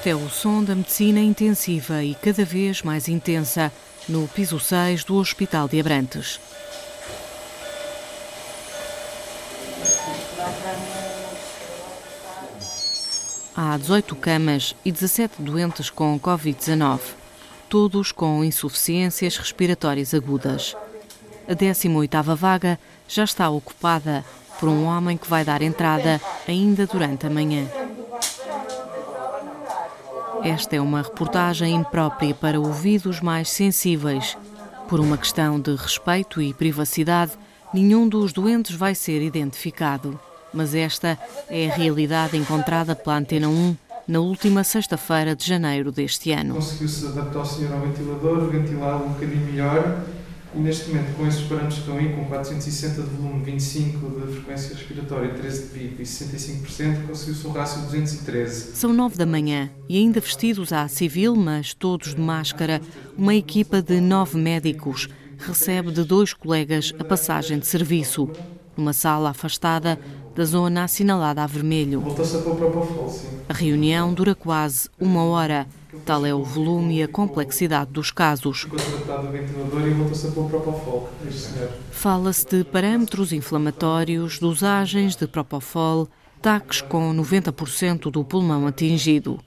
Este é o som da medicina intensiva e cada vez mais intensa no piso 6 do Hospital de Abrantes. Há 18 camas e 17 doentes com Covid-19, todos com insuficiências respiratórias agudas. A 18ª vaga já está ocupada por um homem que vai dar entrada ainda durante a manhã. Esta é uma reportagem imprópria para ouvidos mais sensíveis. Por uma questão de respeito e privacidade, nenhum dos doentes vai ser identificado. Mas esta é a realidade encontrada pela Antena 1 na última sexta-feira de janeiro deste ano. Conseguiu-se adaptar o senhor ao ventilador, ventilá-lo um bocadinho melhor e neste momento, com esses parâmetros que estão aí, com 460 de volume, 25 de frequência respiratória, 13 de VIP e 65%, conseguiu-se um rácio de 213. São 9 da manhã e ainda vestidos à civil, mas todos de máscara, uma equipa de nove médicos recebe de dois colegas a passagem de serviço, numa sala afastada da zona assinalada a vermelho. A reunião dura quase uma hora. Tal é o volume e a complexidade dos casos. Fala-se de parâmetros inflamatórios, dosagens de Propofol, taques com 90% do pulmão atingido.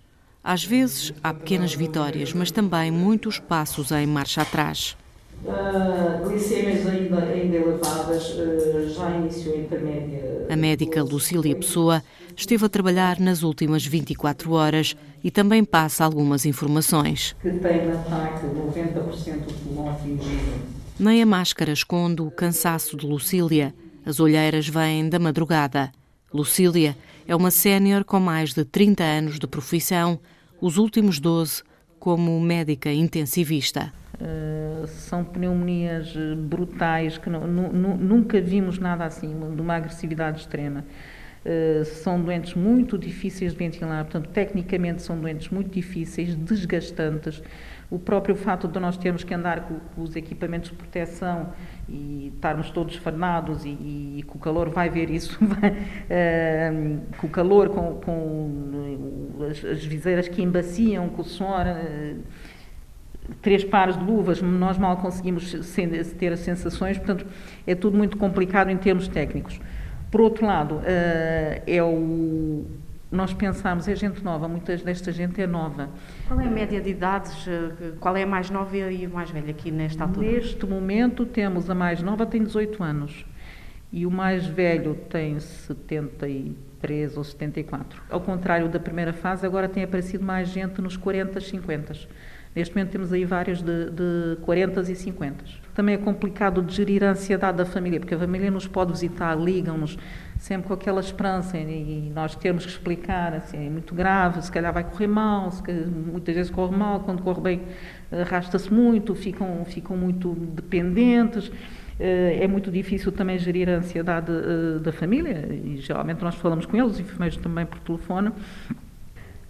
Às vezes há pequenas vitórias, mas também muitos passos em marcha atrás. Uh, glicêmias ainda, ainda elevadas, uh, já iniciou a intermédia. A médica Lucília Pessoa esteve a trabalhar nas últimas 24 horas e também passa algumas informações. Que tem no ataque 90% do pulmão atingido. Nem a máscara esconde o cansaço de Lucília. As olheiras vêm da madrugada. Lucília é uma sénior com mais de 30 anos de profissão, os últimos 12 como médica intensivista. Uh, são pneumonias brutais que não, nu, nunca vimos nada assim, de uma agressividade extrema. Uh, são doentes muito difíceis de ventilar, portanto, tecnicamente são doentes muito difíceis, desgastantes. O próprio fato de nós termos que andar com, os equipamentos de proteção e estarmos todos farnados e, e, e com o calor vai ver isso, com o calor, com, com as, as, viseiras que embaciam, com o suor três pares de luvas, nós mal conseguimos ter as sensações, portanto, é tudo muito complicado em termos técnicos. Por outro lado, eh, é o, nós pensamos, é gente nova, muita desta gente é nova. Qual é a média de idades? Eh, qual é a mais nova e a mais velha aqui nesta altura? Neste momento temos a mais nova, tem 18 anos, e o mais velho tem 73 ou 74. Ao contrário da primeira fase, agora tem aparecido mais gente nos 40, 50. Neste momento temos aí vários de, de 40 e 50. Também é complicado de gerir a ansiedade da família, porque a família nos pode visitar, ligam-nos sempre com aquela esperança e nós temos que explicar, assim, é muito grave, se calhar vai correr mal, calhar, muitas vezes corre mal, quando corre bem arrasta-se muito, ficam, ficam muito dependentes. Eh, é muito difícil também gerir a ansiedade eh, da família e geralmente nós falamos com eles, os enfermeiros também por telefone,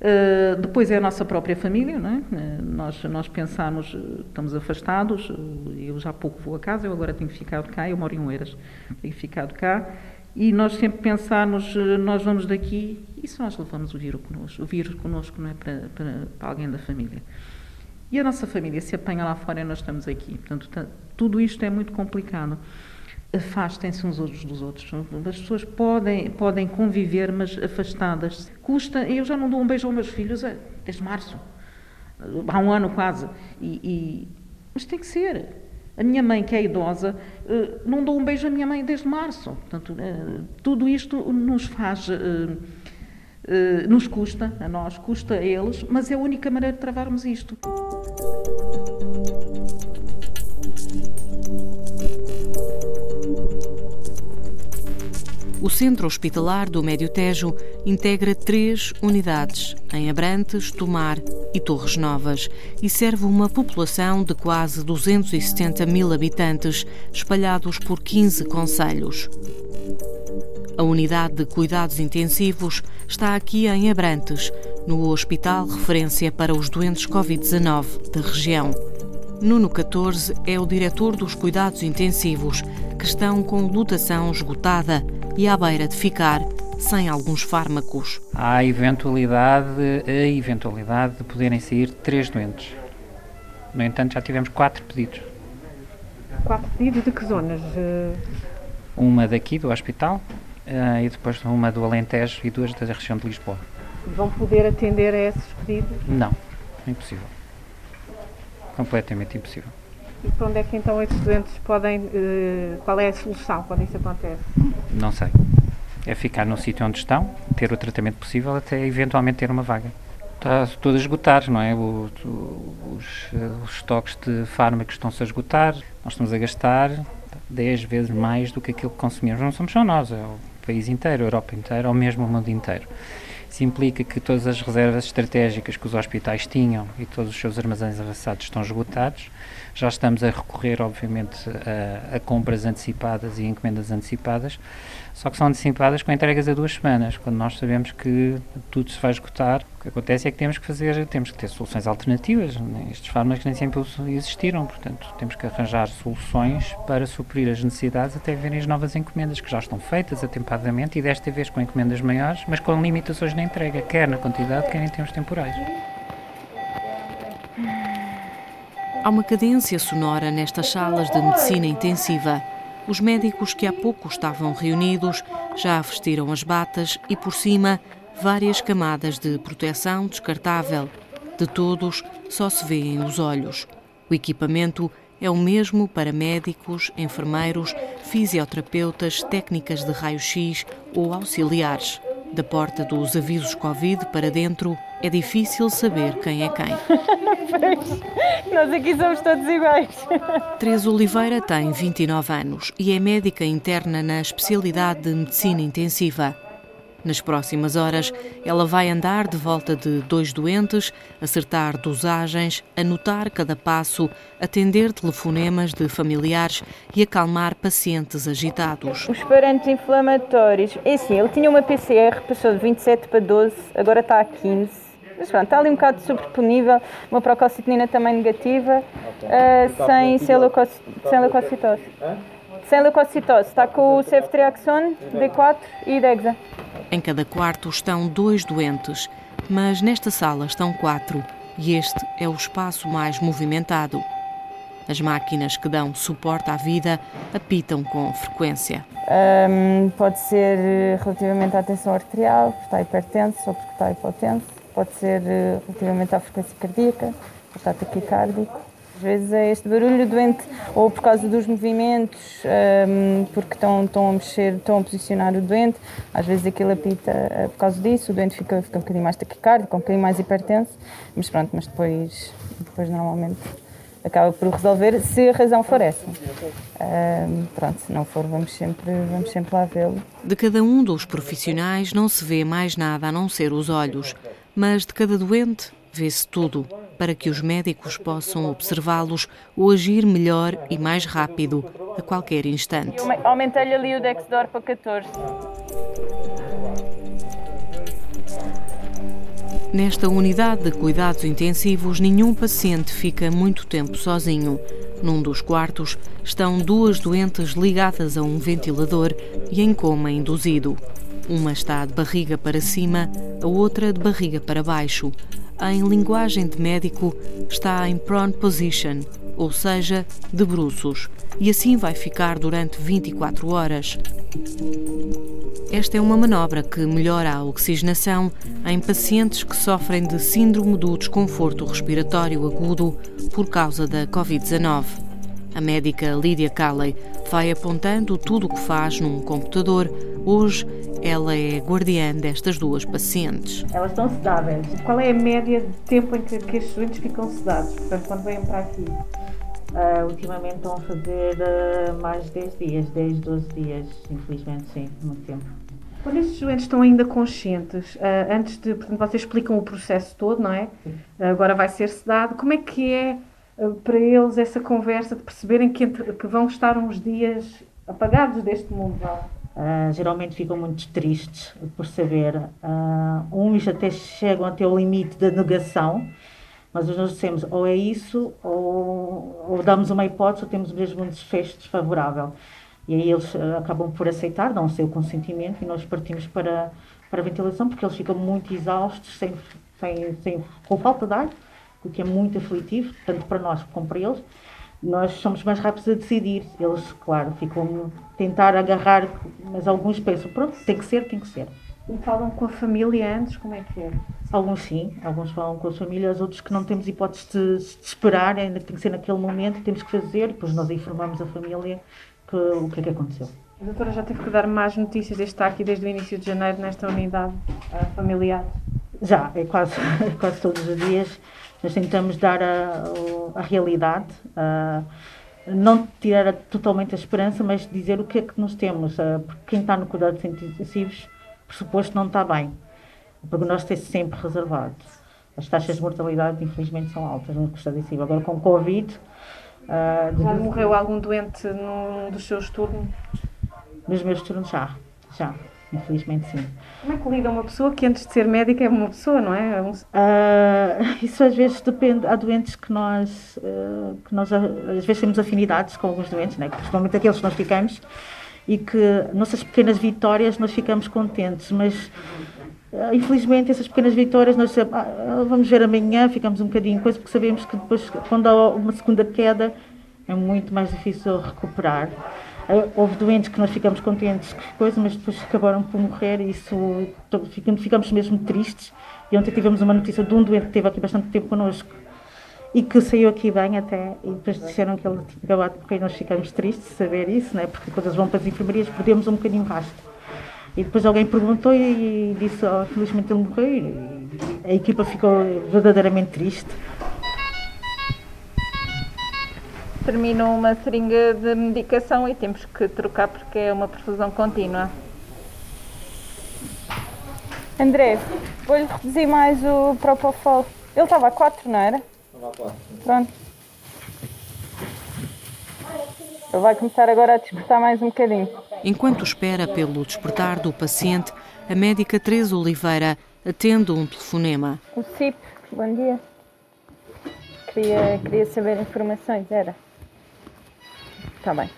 Uh, depois é a nossa própria família, não é? Uh, nós, nós pensamos, estamos afastados, eu já há pouco vou a casa, eu agora tenho ficado cá, eu moro em Oeiras, tenho ficado cá, e nós sempre pensamos, nós vamos daqui e se nós levamos o vírus connosco, o vírus connosco não é para, para, para alguém da família. E a nossa família se apanha lá fora e nós estamos aqui. Portanto, tudo isto é muito complicado afastem-se uns outros dos outros. As pessoas podem, podem conviver, mas afastadas. Custa. Eu já não dou um beijo aos meus filhos é, desde março. Há um ano quase. E, e, mas tem que ser. A minha mãe, que é idosa, eh, não dou um beijo à minha mãe desde março. Portanto, eh, tudo isto nos faz. Eh, nos custa, a nós, custa a eles, mas é a única maneira de travarmos isto. O Centro Hospitalar do Médio Tejo integra três unidades, em Abrantes, Tomar e Torres Novas, e serve uma população de quase 270 mil habitantes, espalhados por 15 conselhos. A unidade de cuidados intensivos está aqui em Abrantes, no hospital referência para os doentes Covid-19 da região. Nuno 14 é o diretor dos cuidados intensivos, que estão com lotação esgotada e à beira de ficar sem alguns fármacos. Há a eventualidade, a eventualidade de poderem sair três doentes. No entanto, já tivemos quatro pedidos. Quatro pedidos de que zonas? Uma daqui do hospital uh, e depois uma do Alentejo e duas da região de Lisboa. Vão poder atender a esses pedidos? Não, impossível. Completamente impossível. E para onde é que então esses doentes podem. Uh, qual é a solução quando isso acontece? Não sei. É ficar no sítio onde estão, ter o tratamento possível até eventualmente ter uma vaga. Está tudo a esgotar, não é? O, o, os, os estoques de fármacos estão-se a esgotar, nós estamos a gastar 10 vezes mais do que aquilo que consumimos. Não somos só nós, é o país inteiro, a Europa inteira, ou mesmo o mundo inteiro. Isso implica que todas as reservas estratégicas que os hospitais tinham e todos os seus armazéns avançados estão esgotados. Já estamos a recorrer, obviamente, a, a compras antecipadas e encomendas antecipadas, só que são antecipadas com entregas a duas semanas, quando nós sabemos que tudo se vai esgotar. O que acontece é que temos que fazer, temos que ter soluções alternativas. Estes fármacos nem sempre existiram, portanto, temos que arranjar soluções para suprir as necessidades até verem as novas encomendas que já estão feitas atempadamente e desta vez com encomendas maiores, mas com limitações na entrega, quer na quantidade, quer em termos temporais. Há uma cadência sonora nestas salas de medicina intensiva. Os médicos que há pouco estavam reunidos já vestiram as batas e, por cima, várias camadas de proteção descartável. De todos, só se vêem os olhos. O equipamento é o mesmo para médicos, enfermeiros, fisioterapeutas, técnicas de raio-x ou auxiliares. Da porta dos avisos Covid para dentro, é difícil saber quem é quem. Nós aqui somos todos iguais. Teresa Oliveira tem 29 anos e é médica interna na especialidade de medicina intensiva. Nas próximas horas, ela vai andar de volta de dois doentes, acertar dosagens, anotar cada passo, atender telefonemas de familiares e acalmar pacientes agitados. Os parâmetros inflamatórios, é assim, ele tinha uma PCR, passou de 27 para 12, agora está a 15 mas pronto, está ali um bocado sobreponível, uma procalcitonina também negativa, uh, sem, sem, sem leucocitose. Sem leucocitose, está com o ceftriaxone, D4 e Dexa. Em cada quarto estão dois doentes, mas nesta sala estão quatro e este é o espaço mais movimentado. As máquinas que dão suporte à vida apitam com frequência. Um, pode ser relativamente à tensão arterial, porque está hipertenso ou porque está hipotenso pode ser eh, relativamente à frequência cardíaca, está taquicárdico. Vezes é este barulho doente, ou por causa dos movimentos, um, ehm, porque estão, estão a mexer, estão a posicionar o doente, às vezes aquilo apita uh, por causa disso, o doente fica, fica um bocadinho mais taquicárdico, um bocadinho mais hipertenso, mas pronto, mas depois, depois normalmente acaba por resolver se a razão for essa. Um, pronto, se não for, vamos sempre, vamos sempre lá vê-lo. De cada um dos profissionais não se vê mais nada a não ser os olhos mas de cada doente vê-se tudo para que os médicos possam observá-los ou agir melhor e mais rápido a qualquer instante. Aumentei-lhe ali o Dexdor para 14. Nesta unidade de cuidados intensivos, nenhum paciente fica muito tempo sozinho. Num dos quartos estão duas doentes ligadas a um ventilador e em coma induzido. Uma está de barriga para cima, a outra de barriga para baixo. Em linguagem de médico, está em prone position, ou seja, de bruços, e assim vai ficar durante 24 horas. Esta é uma manobra que melhora a oxigenação em pacientes que sofrem de síndrome do desconforto respiratório agudo por causa da Covid-19. A médica Lídia Calley vai apontando tudo o que faz num computador. Hoje ela é guardiã destas duas pacientes. Elas estão sedadas. Qual é a média de tempo em que, que estes doentes ficam sedados? Portanto, quando vêm para aqui? Uh, ultimamente estão a fazer uh, mais de 10 dias, 10, 12 dias, infelizmente, sim, muito tempo. Quando estes doentes estão ainda conscientes, uh, antes de, portanto, vocês explicam o processo todo, não é? agora vai ser sedado. Como é que é para eles essa conversa de perceberem que, que vão estar uns dias apagados deste mundo? Uh, geralmente ficam muito tristes por saber. Uh, uns até chegam até o limite da negação, mas nós dissemos ou é isso ou, ou damos uma hipótese ou temos mesmo um desfecho desfavorável. E aí eles uh, acabam por aceitar, dão o seu consentimento e nós partimos para, para a ventilação porque eles ficam muito exaustos, sem, sem, sem, com falta de ar, o que é muito aflitivo, tanto para nós como para eles. Nós somos mais rápidos a decidir. Eles, claro, ficam a tentar agarrar, mas alguns pensam, pronto, tem que ser, tem que ser. E falam com a família antes, como é que é? Alguns sim, alguns falam com as famílias, outros que não temos hipótese de, de esperar, ainda tem que ser naquele momento, temos que fazer, e depois nós informamos a família que, o que é que aconteceu. A doutora já teve que dar mais notícias deste aqui desde o início de janeiro nesta unidade familiar? Já, é quase, quase todos os dias. Nós tentamos dar a, a realidade, uh, não tirar totalmente a esperança, mas dizer o que é que nós temos. Porque quem está no cuidado de intensivos, pressuposto não está bem. O prognóstico é sempre reservado. As taxas de mortalidade, infelizmente, são altas no cuidado intensivo. Agora, com Covid. Já morreu algum doente num dos seus turnos? Nos meus turnos, já. Já. Infelizmente, sim. Como é que lida uma pessoa que antes de ser médica é uma pessoa, não é? é um... Uh, isso às vezes depende. Há doentes que nós, uh, que nós às vezes temos afinidades com alguns doentes, né? principalmente aqueles que nós ficamos, e que nossas pequenas vitórias nós ficamos contentes, mas uh, infelizmente essas pequenas vitórias nós ah, vamos ver amanhã, ficamos um bocadinho coisa, porque sabemos que depois, quando há uma segunda queda, é muito mais difícil recuperar. Eh, houve doentes que nós ficamos contentes que coisa, mas depois acabaram por morrer e isso ficamos mesmo tristes. E ontem tivemos uma notícia de um doente que esteve aqui bastante tempo connosco e que saiu aqui bem até, e depois disseram que ele tinha acabado de morrer e nós ficamos tristes de saber isso, né? porque quando eles vão para as enfermarias perdemos um bocadinho o rastro. E depois alguém perguntou e, disse, oh, felizmente ele morreu e a equipa ficou verdadeiramente triste. Termina uma seringa de medicação e temos que trocar porque é uma perfusão contínua. André, vou-lhe reduzir mais o Propofol. Ele estava a 4, não era? Estava a 4. Pronto. Ele vai começar agora a despertar mais um bocadinho. Enquanto espera pelo despertar do paciente, a médica Teresa Oliveira atende um telefonema. O CIP, bom dia. Queria, queria saber informações, era? Está bem.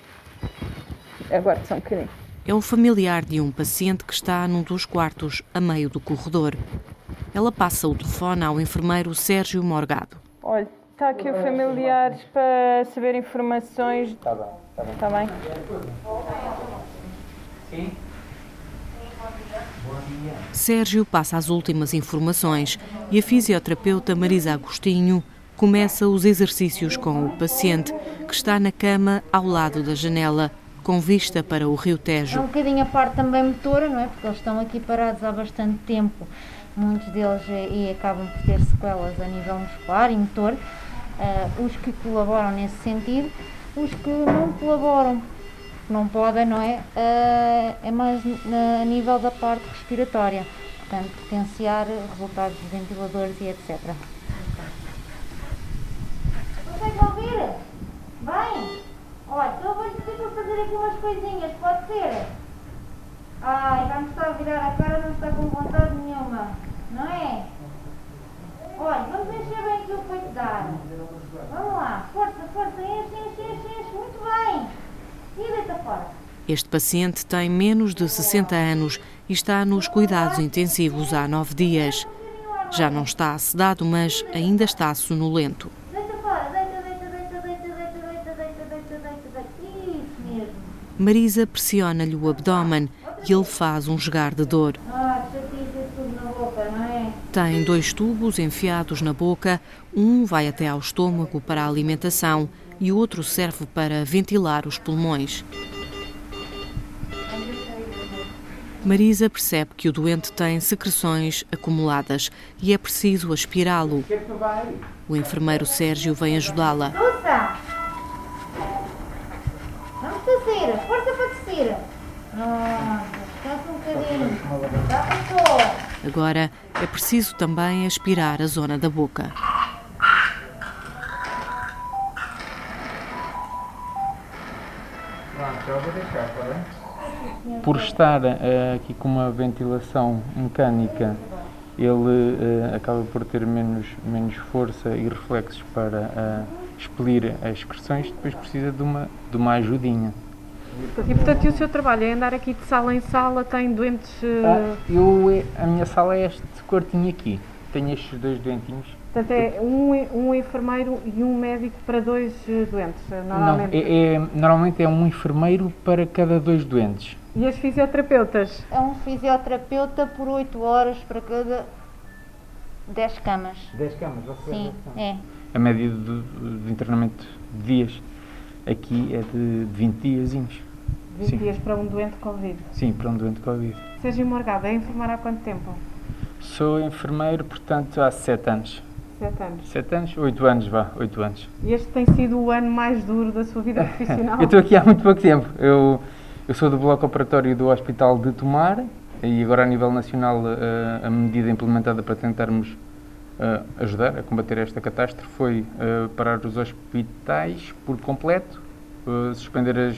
Agora só um bocadinho. É o familiar de um paciente que está num dos quartos, a meio do corredor. Ela passa o telefone ao enfermeiro Sérgio Morgado. Olha, está aqui o familiar para saber informações. Está bem, está bem. Está bem? Sim. Sérgio passa as últimas informações e a fisioterapeuta Marisa Agostinho começa os exercícios com o paciente, que está na cama ao lado da janela, com vista para o Rio Tejo. É um bocadinho a parte também motora, não é? Porque eles estão aqui parados há bastante tempo, muitos deles eh, e acabam por ter sequelas a nível muscular e motor. Uh, os que colaboram nesse sentido, os que não colaboram, não podem, não é? Uh, é mais a nível da parte respiratória, portanto, potenciar resultados de ventiladores e etc. Consegue ouvir? Bem? Olha, então eu vou-lhe pedir fazer aqui umas coisinhas, pode ser? Ai, está a virar a cara, não está com vontade nenhuma, não é? Olha, vamos encher bem aqui o peito de ar. Vamos lá, força, força, enche, enche, enche, enche, muito bem. E deita fora. Este paciente tem menos de 60 anos e está nos cuidados intensivos há nove dias. Já não está sedado, mas ainda está sonolento. Marisa pressiona-lhe o abdômen e ele faz um jogar de dor. Tem dois tubos enfiados na boca, um vai até ao estômago para a alimentação e o outro serve para ventilar os pulmões. Marisa percebe que o doente tem secreções acumuladas e é preciso aspirá-lo. O enfermeiro Sérgio vem ajudá-la. descer, força para descer. Ah, descansa um bocadinho. Já passou. Agora é preciso também aspirar a zona da boca. Por estar uh, aqui com uma ventilação mecânica, ele uh, acaba por ter menos, menos força e reflexos para uh, expelir as excreções, depois precisa de uma, de uma ajudinha. E portanto, e o seu trabalho é andar aqui de sala em sala, tem doentes. Ah, eu, a minha sala é este quartinho aqui. Tenho estes dois doentinhos. Portanto, é um, um enfermeiro e um médico para dois uh, doentes, normalmente? Não, é, é, normalmente é um enfermeiro para cada dois doentes. E as fisioterapeutas? É um fisioterapeuta por 8 horas para cada 10 camas. 10 camas, você Sim, é. A média do, do internamento de dias aqui é de 20 diazinhos. 20 Sim. dias para um doente Covid? Sim, para um doente Covid. Sérgio Morgado, é enfermeiro há quanto tempo? Sou enfermeiro, portanto, há 7 anos. 7 anos? 7 anos? 8 anos, vá, 8 anos. E este tem sido o ano mais duro da sua vida profissional? eu estou aqui há muito pouco tempo. Eu, eu sou do bloco operatório do Hospital de Tomar e agora a nível nacional a, a medida implementada para tentarmos uh, ajudar a combater esta catástrofe foi uh, parar os hospitais por completo, suspender as,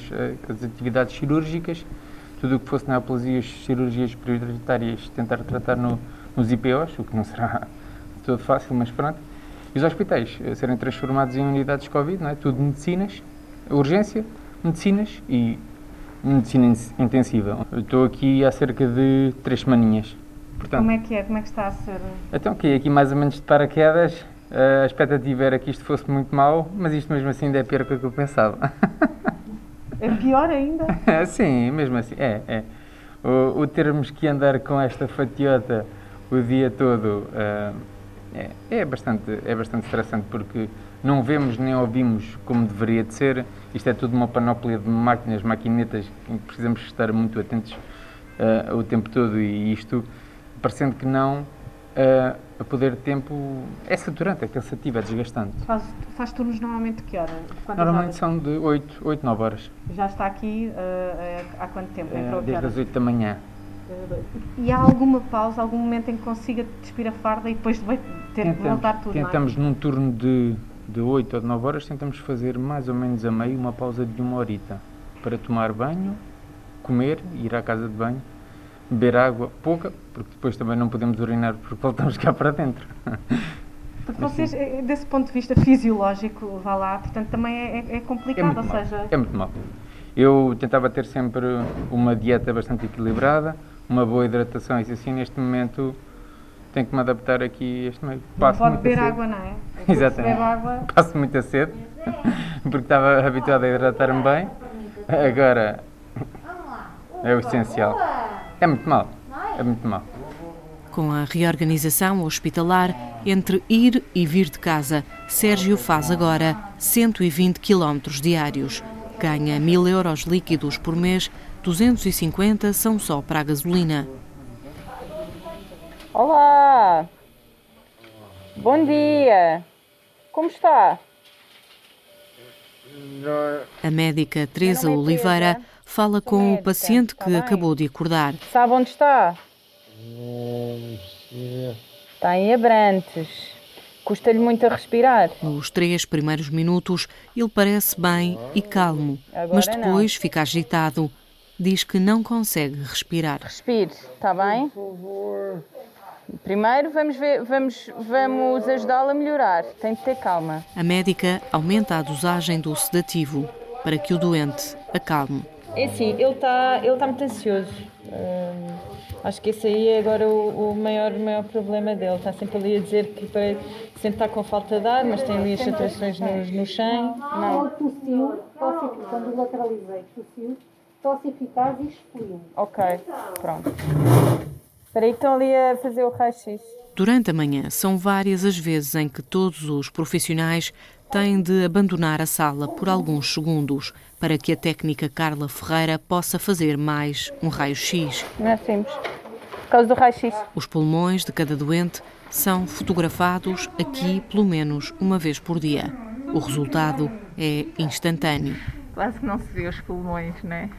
as, atividades cirúrgicas, tudo o que fosse neoplasias, cirurgias prioritárias, tentar tratar no, nos IPOs, o que não será todo fácil, mas pronto. E os hospitais serem transformados em unidades Covid, não é? tudo medicinas, urgência, medicinas e medicina intensiva. Eu estou aqui há cerca de três semaninhas. Portanto, Como é que é? Como é que está a ser? Então, que aqui mais ou menos de paraquedas. A expectativa era que isto fosse muito mau, mas isto mesmo assim ainda é pior do que eu pensava. É pior ainda? Sim, mesmo assim, é. é. O, o termos que andar com esta fatiota o dia todo uh, é, é, bastante, é bastante estressante porque não vemos nem ouvimos como deveria de ser. Isto é tudo uma panóplia de máquinas, maquinetas, em que precisamos estar muito atentos uh, o tempo todo e isto, parecendo que não, uh, a poder de tempo é saturante, é cansativo, é desgastante. Faz, faz turnos normalmente que hora? Quantas normalmente horas? são de 8, 8, 9 horas. Já está aqui uh, há quanto tempo? Uh, desde as 8 da manhã. E há alguma pausa, algum momento em que consiga despir a farda e depois ter tentamos, que voltar tudo? Tentamos é? num turno de de 8 ou de 9 horas, tentamos fazer mais ou menos a meio uma pausa de uma horita para tomar banho, comer, ir à casa de banho, beber água pouca, porque depois também não podemos urinar porque voltamos cá para dentro. Porque vocês, eh, desse ponto de vista fisiológico, vá lá, portanto também é, é, é complicado, é ou mal. seja... É muito mal. Eu tentava ter sempre uma dieta bastante equilibrada, uma boa hidratação, e assim neste momento tenho que me adaptar aqui a este meio. Passo não pode beber água, não é? Exatamente. Água... Passo muita sede, porque estava habituado a hidratar-me bem. Agora é o essencial. É muito mal. É muito mal. Com a reorganização hospitalar, entre ir e vir de casa, Sérgio faz agora 120 km diários. Ganha 1000 euros líquidos por mês, 250 são só para a gasolina. Olá! Bom dia! Como está? A médica Teresa Oliveira fala com o paciente que acabou de acordar. Sabe onde está? Está em Abrantes. Custa-lhe muito a respirar. Nos três primeiros minutos, ele parece bem e calmo, mas depois fica agitado. Diz que não consegue respirar. Respire, está bem? Primeiro vamos, ver, vamos, vamos ajudá-la a melhorar. Tem de ter calma. A médica aumenta a dosagem do sedativo para que o doente acalme. É assim, ele está ele tá muito ansioso. Hum, acho que esse aí é agora o, o, maior, maior problema dele. Está sempre ali a dizer que sempre está com falta de ar, mas tem ali as saturações no, no chão. Não. Tossiu, tosse, quando lateralizei, tossiu, tosse eficaz e expeliu. Ok, pronto. Espera aí, estão ali a fazer o raio-x. Durante a manhã, são várias as vezes em que todos os profissionais têm de abandonar a sala por alguns segundos para que a técnica Carla Ferreira possa fazer mais um raio-x. Não é simples. Por causa do raio-x. Os pulmões de cada doente são fotografados aqui pelo menos uma vez por dia. O resultado é instantâneo. Quase que não se vê os pulmões, não é?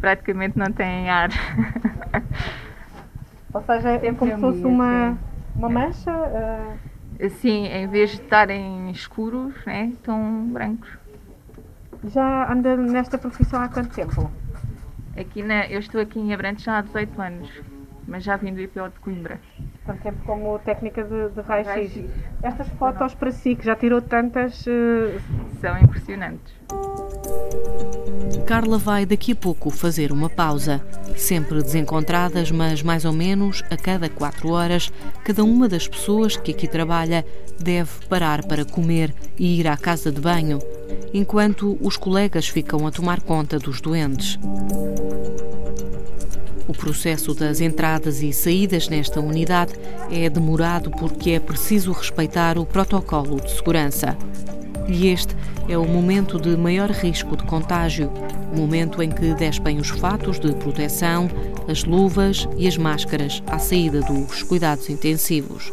praticamente não têm ar. Ou seja, é como se fosse uma, uma mancha? Uh... Sim, em vez de estarem escuros, né, estão brancos. Já anda nesta profissão há quanto tempo? Aqui na, eu estou aqui em Abrantes já há 18 anos, mas já vim do IPO de Coimbra. Tanto tempo como técnica de, de raio-x. Estas fotos para si, que já tirou tantas... Uh... São impressionantes. Carla vai daqui a pouco fazer uma pausa. Sempre desencontradas, mas mais ou menos a cada quatro horas, cada uma das pessoas que aqui trabalha deve parar para comer e ir à casa de banho, enquanto os colegas ficam a tomar conta dos doentes. O processo das entradas e saídas nesta unidade é demorado porque é preciso respeitar o protocolo de segurança. E este é o momento de maior risco de contágio, o momento em que despem os fatos de proteção, as luvas e as máscaras à saída dos cuidados intensivos.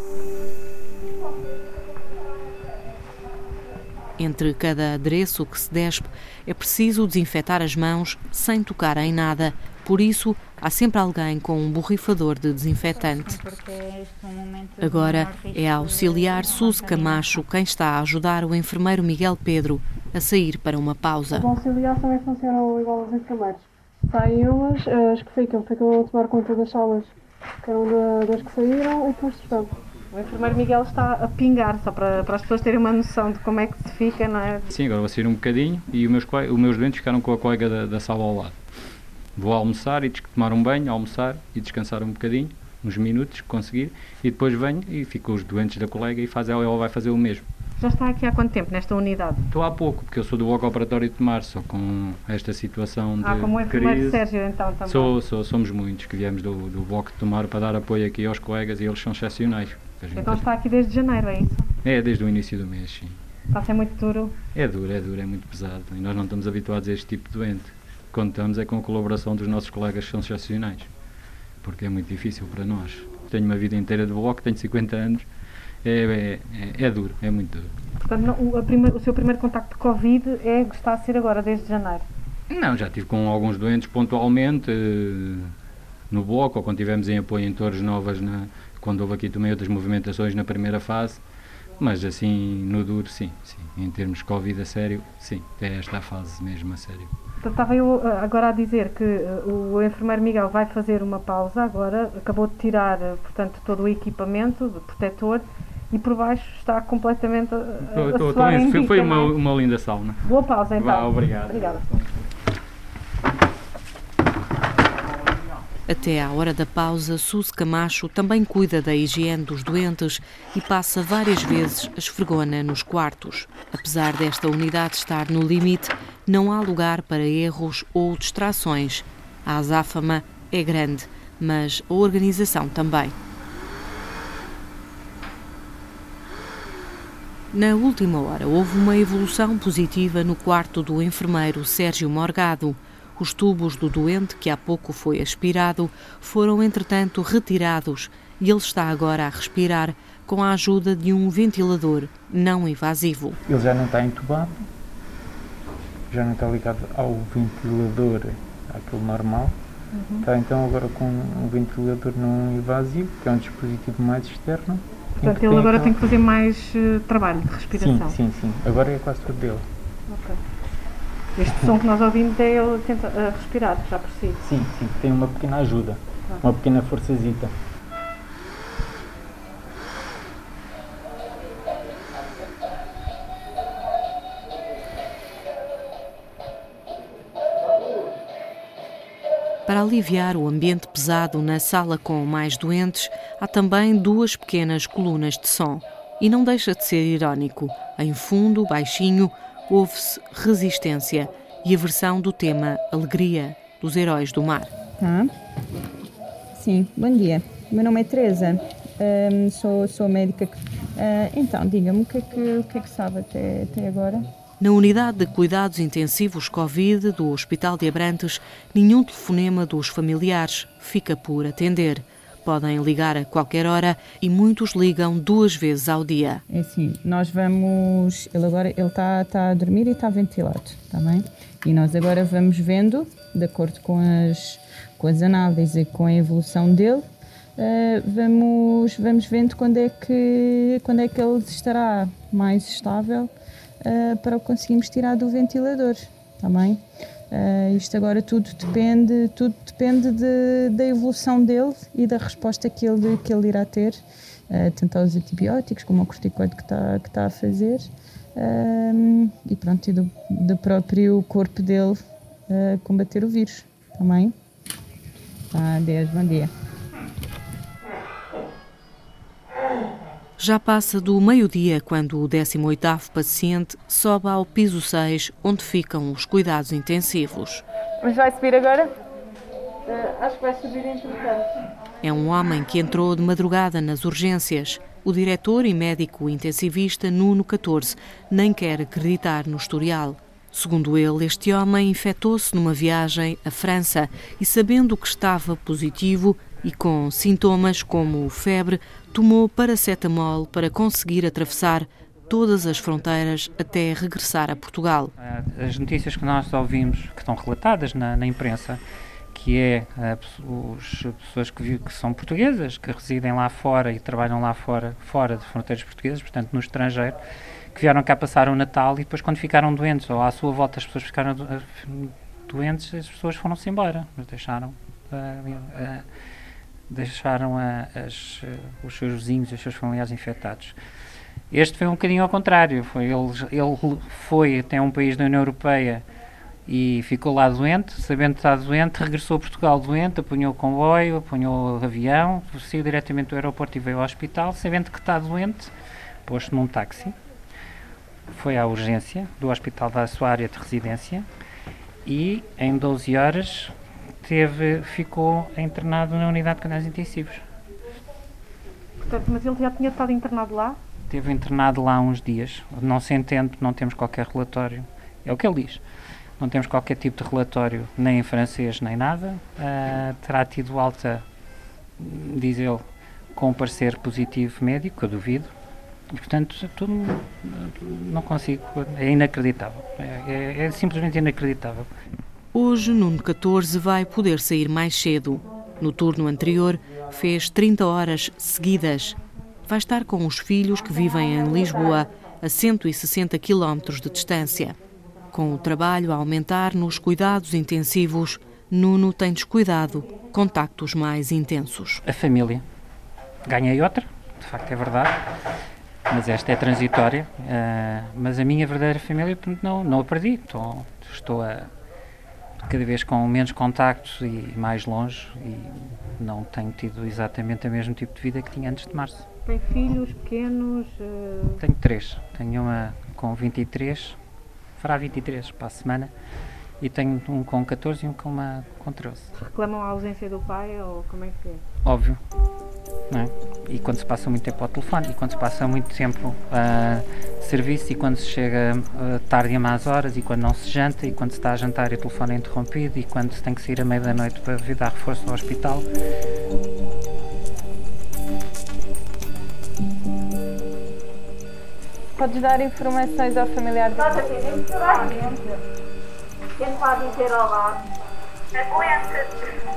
Entre cada adereço que se despe, é preciso desinfetar as mãos sem tocar em nada. Por isso, há sempre alguém com um borrifador de desinfetante. Agora é a auxiliar Suzy Camacho quem está a ajudar o enfermeiro Miguel Pedro a sair para uma pausa. Os auxiliares também funcionam igual aos enfermeiros. Saem umas, as que ficam, ficam a tomar conta das salas, que eram das que saíram, e depois estão. O enfermeiro Miguel está a pingar, só para, para as pessoas terem uma noção de como é que se fica, não é? Sim, agora vou sair um bocadinho e os meus, os meus doentes ficaram com a colega da, da sala ao lado. Vou almoçar e tomar um banho, almoçar e descansar um bocadinho, uns minutos, conseguir, e depois venho e fico os doentes da colega e faz ela, ela vai fazer o mesmo. Já está aqui há quanto tempo nesta unidade? Estou há pouco, porque eu sou do bloco operatório de Tomar, só com esta situação de Ah, como enfermeiro crise. Sérgio então também? Sou, sou, somos muitos que viemos do, do bloco de Tomar para dar apoio aqui aos colegas e eles são excepcionais. Gente- Então está aqui desde janeiro, é isso? É, desde o início do mês, sim. Está a ser muito duro. É duro, é duro, é muito pesado. E nós não estamos habituados a este tipo de doente. Contamos é com a colaboração dos nossos colegas excepcionais. Porque é muito difícil para nós. Tenho uma vida inteira de bloco, tenho 50 anos. É, é, é, duro, é muito duro. Portanto, não, o, o seu primeiro contacto de Covid é, está a ser agora, desde janeiro. Não, já tive com alguns doentes pontualmente eh, no bloco, ou quando tivemos em apoio em Torres Novas, na, quando houve aqui também outras movimentações na primeira fase. Mas assim, no duro, sim, sim. Em termos de Covid a sério, sim. É esta fase mesmo a sério. Portanto, estava eu ah, agora a dizer que ah, o enfermeiro Miguel vai fazer uma pausa agora, acabou de tirar, ah, portanto, todo o equipamento de protetor e por baixo está completamente a, a, foi, foi uma, é? uma linda sauna. Boa pausa então. Vá, obrigado. Obrigada. Até à hora da pausa, Suzy Camacho também cuida da higiene dos doentes e passa várias vezes a esfregona nos quartos. Apesar desta unidade estar no limite, não há lugar para erros ou distrações. A azáfama é grande, mas a organização também. Na última hora, houve uma evolução positiva no quarto do enfermeiro Sérgio Morgado. Os tubos do doente, que há pouco foi aspirado, foram entretanto retirados e ele está agora a respirar com a ajuda de um ventilador não invasivo. Ele já não está entubado, já não está ligado ao ventilador, aquele normal. Uhum. Está então agora com um ventilador não invasivo, que é um dispositivo mais externo. Portanto, ele agora tem que fazer mais eh, trabalho de respiração. Sim, sim, sim. Agora é quase tudo dele. Ok. Este som que nós ouvimos é ele tenta, a respirar, já por si. Sim, sim, tem uma pequena ajuda, Claro. uma pequena forçazita. Para aliviar o ambiente pesado na sala com mais doentes, há também duas pequenas colunas de som. E não deixa de ser irónico. Em fundo, baixinho, ouve-se resistência e a versão do tema Alegria dos Heróis do Mar. Tá. Sim, bom dia. Meu nome é Teresa, Ahm, sou, sou médica. Ah, então, diga-me o que, é que, o que é que sabe até, até agora? Na unidade de cuidados intensivos Covid do Hospital de Abrantes, nenhum telefonema dos familiares fica por atender. Podem ligar a qualquer hora e muitos ligam duas vezes ao dia. É assim, nós vamos. Ele agora ele está tá a dormir e está ventilado, está bem? E nós agora vamos vendo, de acordo com as, com as análises e com a evolução dele, eh, vamos, vamos vendo quando é, que, quando é que ele estará mais estável eh, para o conseguirmos tirar do ventilador, está bem? Eh, isto agora tudo depende, tudo depende de- da evolução dele e da resposta que ele, que ele irá ter, eh, tanto aos antibióticos como ao corticoide que está que tá a fazer, ehm, e pronto, e do, do próprio corpo dele uh, combater o vírus. Também. Tá, adeus, bom dia. Já passa do meio-dia quando o 18º paciente sobe ao piso 6, onde ficam os cuidados intensivos. Mas vai subir agora? Uh, acho que vai subir entretanto. É um homem que entrou de madrugada nas urgências. O diretor e médico intensivista Nuno 14 nem quer acreditar no historial. Segundo ele, este homem infectou-se numa viagem à França e, sabendo que estava positivo e com sintomas como febre, tomou paracetamol para conseguir atravessar todas as fronteiras até regressar a Portugal. As notícias que nós ouvimos, que estão relatadas na, na imprensa, que é as pessoas que, que, são portuguesas, que residem lá fora e trabalham lá fora, fora de fronteiras portuguesas, portanto no estrangeiro, que vieram cá passar o Natal e depois quando ficaram doentes ou à sua volta as pessoas ficaram doentes, as pessoas foram-se embora, mas deixaram uh, uh, deixaram a, as, os seus vizinhos, os seus familiares infectados. Este foi um bocadinho ao contrário. Foi, ele, ele foi até um país da União Europeia e ficou lá doente, sabendo está doente, regressou a Portugal doente, apanhou o comboio, apanhou o avião, saiu diretamente do aeroporto e veio ao hospital, sabendo que está doente, posto num táxi, foi à urgência do hospital da sua área de residência e em 12 horas teve, ficou internado na unidade de cuidados intensivos. Portanto, mas ele já tinha estado internado lá? Teve internado lá uns dias. Não se entende, não temos qualquer relatório. É o que ele diz. Não temos qualquer tipo de relatório, nem em francês, nem nada. Uh, terá tido alta, diz ele, com um parecer positivo médico, eu duvido. E, portanto, tudo, não consigo. É inacreditável. É, é, é simplesmente inacreditável. Hoje, Nuno 14 vai poder sair mais cedo. No turno anterior, fez 30 horas seguidas. Vai estar com os filhos que vivem em Lisboa, a 160 quilómetros de distância. Com o trabalho a aumentar nos cuidados intensivos, Nuno tem descuidado contactos mais intensos. A família. Ganhei outra, de facto é verdade, mas esta é transitória. Uh, mas a minha verdadeira família, não, não a perdi. Estou, estou a cada vez com menos contactos e mais longe e não tenho tido exatamente o mesmo tipo de vida que tinha antes de março. Tem filhos pequenos? Uh... Tenho três. Tenho uma com 23, fará 23 para a semana, e tenho um com 14 e um com, uma, com 13. Reclamam a ausência do pai ou como é que é? Óbvio. É? E quando se passa muito tempo ao telefone, e quando se passa muito tempo uh, de serviço, e quando se chega uh, tarde a más horas, e quando não se janta, e quando se está a jantar e o telefone é interrompido, e quando se tem que sair à meia da noite para vir dar reforço ao hospital. Podes dar informações ao familiar do Nós atendemos toda a gente. Quem pode dizer olá? Aguenta-te.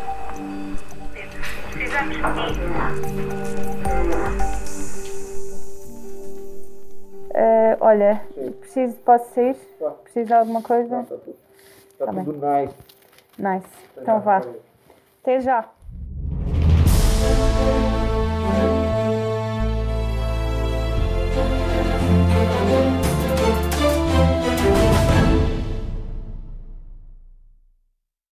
Uh, olha, preciso, posso sair? Preciso de alguma coisa? Está tudo, está tudo nice. Nice. Então vá. Até já.